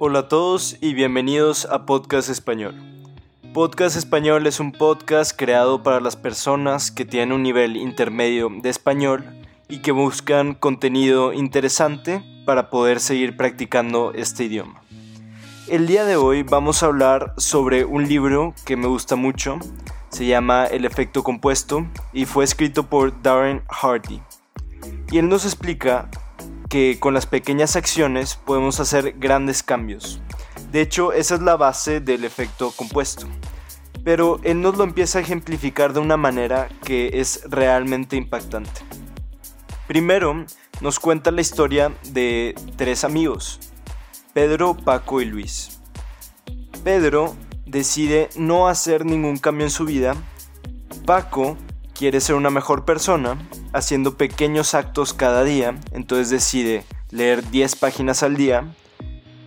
Hola a todos y bienvenidos a Podcast Español. Podcast Español es un podcast creado para las personas que tienen un nivel intermedio de español y que buscan contenido interesante para poder seguir practicando este idioma. El día de hoy vamos a hablar sobre un libro que me gusta mucho, se llama El efecto compuesto y fue escrito por Darren Hardy. Y él nos explica que con las pequeñas acciones podemos hacer grandes cambios. De hecho, esa es la base del efecto compuesto. Pero él nos lo empieza a ejemplificar de una manera que es realmente impactante. Primero, nos cuenta la historia de tres amigos, Pedro, Paco y Luis. Pedro decide no hacer ningún cambio en su vida. Paco quiere ser una mejor persona haciendo pequeños actos cada día, entonces decide leer 10 páginas al día,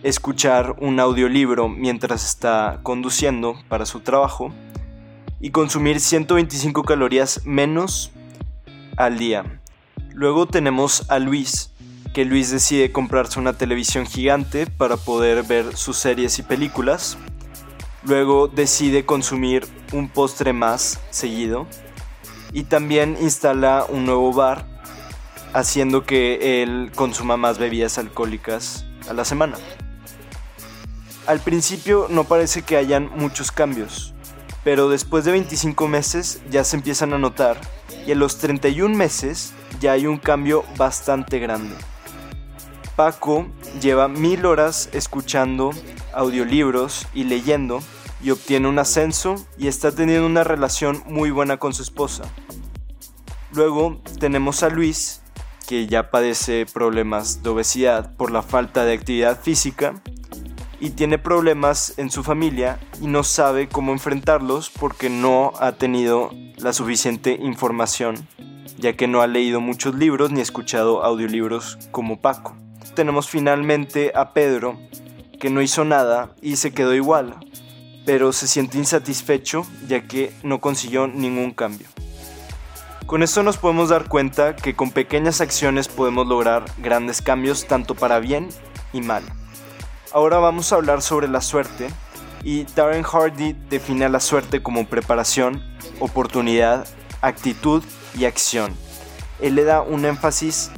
escuchar un audiolibro mientras está conduciendo para su trabajo y consumir 125 calorías menos al día. Luego tenemos a Luis, que Luis decide comprarse una televisión gigante para poder ver sus series y películas. Luego decide consumir un postre más seguido y también instala un nuevo bar haciendo que él consuma más bebidas alcohólicas a la semana. Al principio no parece que hayan muchos cambios, pero después de 25 meses ya se empiezan a notar y a los 31 meses ya hay un cambio bastante grande. Paco lleva mil horas escuchando audiolibros y leyendo y obtiene un ascenso y está teniendo una relación muy buena con su esposa. Luego tenemos a Luis, que ya padece problemas de obesidad por la falta de actividad física y tiene problemas en su familia y no sabe cómo enfrentarlos porque no ha tenido la suficiente información, ya que no ha leído muchos libros ni escuchado audiolibros como Paco. Tenemos finalmente a Pedro, que no hizo nada y se quedó igual, pero se siente insatisfecho ya que no consiguió ningún cambio. Con esto nos podemos dar cuenta que con pequeñas acciones podemos lograr grandes cambios tanto para bien y mal. Ahora vamos a hablar sobre la suerte y Darren Hardy define la suerte como preparación, oportunidad, actitud y acción. Él le da un énfasis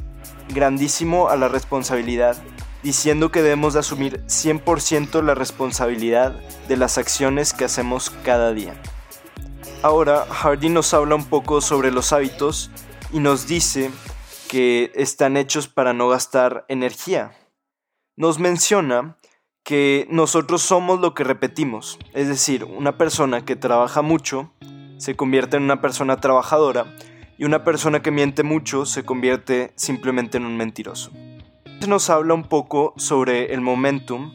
grandísimo a la responsabilidad diciendo que debemos de asumir 100% la responsabilidad de las acciones que hacemos cada día. Ahora, Hardy nos habla un poco sobre los hábitos y nos dice que están hechos para no gastar energía. Nos menciona que nosotros somos lo que repetimos, es decir, una persona que trabaja mucho se convierte en una persona trabajadora y una persona que miente mucho se convierte simplemente en un mentiroso nos habla un poco sobre el momentum,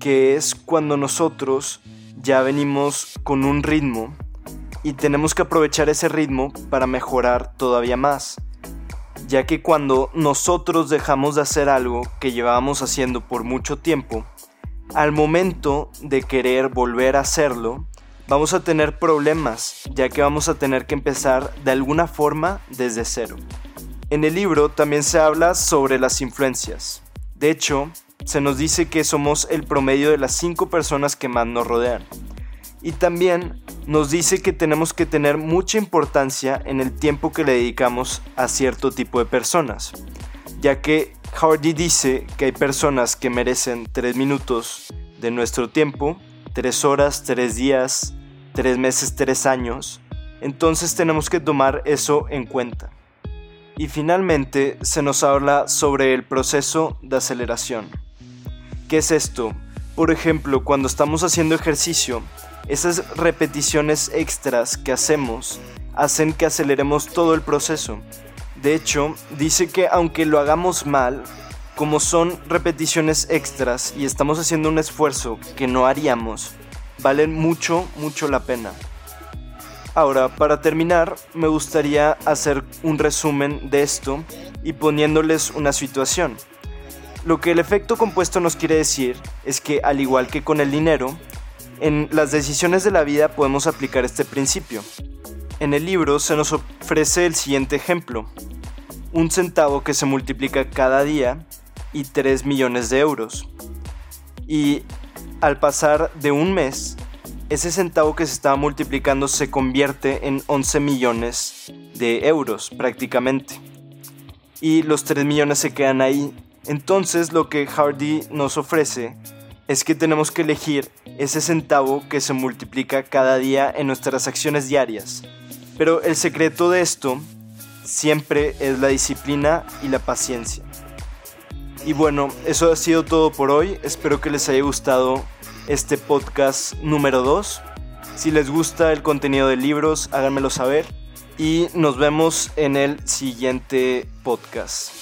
que es cuando nosotros ya venimos con un ritmo y tenemos que aprovechar ese ritmo para mejorar todavía más, ya que cuando nosotros dejamos de hacer algo que llevábamos haciendo por mucho tiempo, al momento de querer volver a hacerlo, vamos a tener problemas, ya que vamos a tener que empezar de alguna forma desde cero. En el libro también se habla sobre las influencias. De hecho, se nos dice que somos el promedio de las cinco personas que más nos rodean. Y también nos dice que tenemos que tener mucha importancia en el tiempo que le dedicamos a cierto tipo de personas, ya que Hardy dice que hay personas que merecen tres minutos de nuestro tiempo, tres horas, tres días, tres meses, tres años, entonces tenemos que tomar eso en cuenta. Y finalmente se nos habla sobre el proceso de aceleración. ¿Qué es esto? Por ejemplo, cuando estamos haciendo ejercicio, esas repeticiones extras que hacemos hacen que aceleremos todo el proceso. De hecho, dice que aunque lo hagamos mal, como son repeticiones extras y estamos haciendo un esfuerzo que no haríamos, valen mucho, mucho la pena. Ahora, para terminar, me gustaría hacer un resumen de esto y poniéndoles una situación. Lo que el efecto compuesto nos quiere decir es que, al igual que con el dinero, en las decisiones de la vida podemos aplicar este principio. En el libro se nos ofrece el siguiente ejemplo. Un centavo que se multiplica cada día y 3 millones de euros. Y al pasar de un mes, ese centavo que se estaba multiplicando se convierte en 11 millones de euros prácticamente. Y los 3 millones se quedan ahí. Entonces lo que Hardy nos ofrece es que tenemos que elegir ese centavo que se multiplica cada día en nuestras acciones diarias. Pero el secreto de esto siempre es la disciplina y la paciencia. Y bueno, eso ha sido todo por hoy. Espero que les haya gustado este podcast número 2. Si les gusta el contenido de libros, háganmelo saber. Y nos vemos en el siguiente podcast.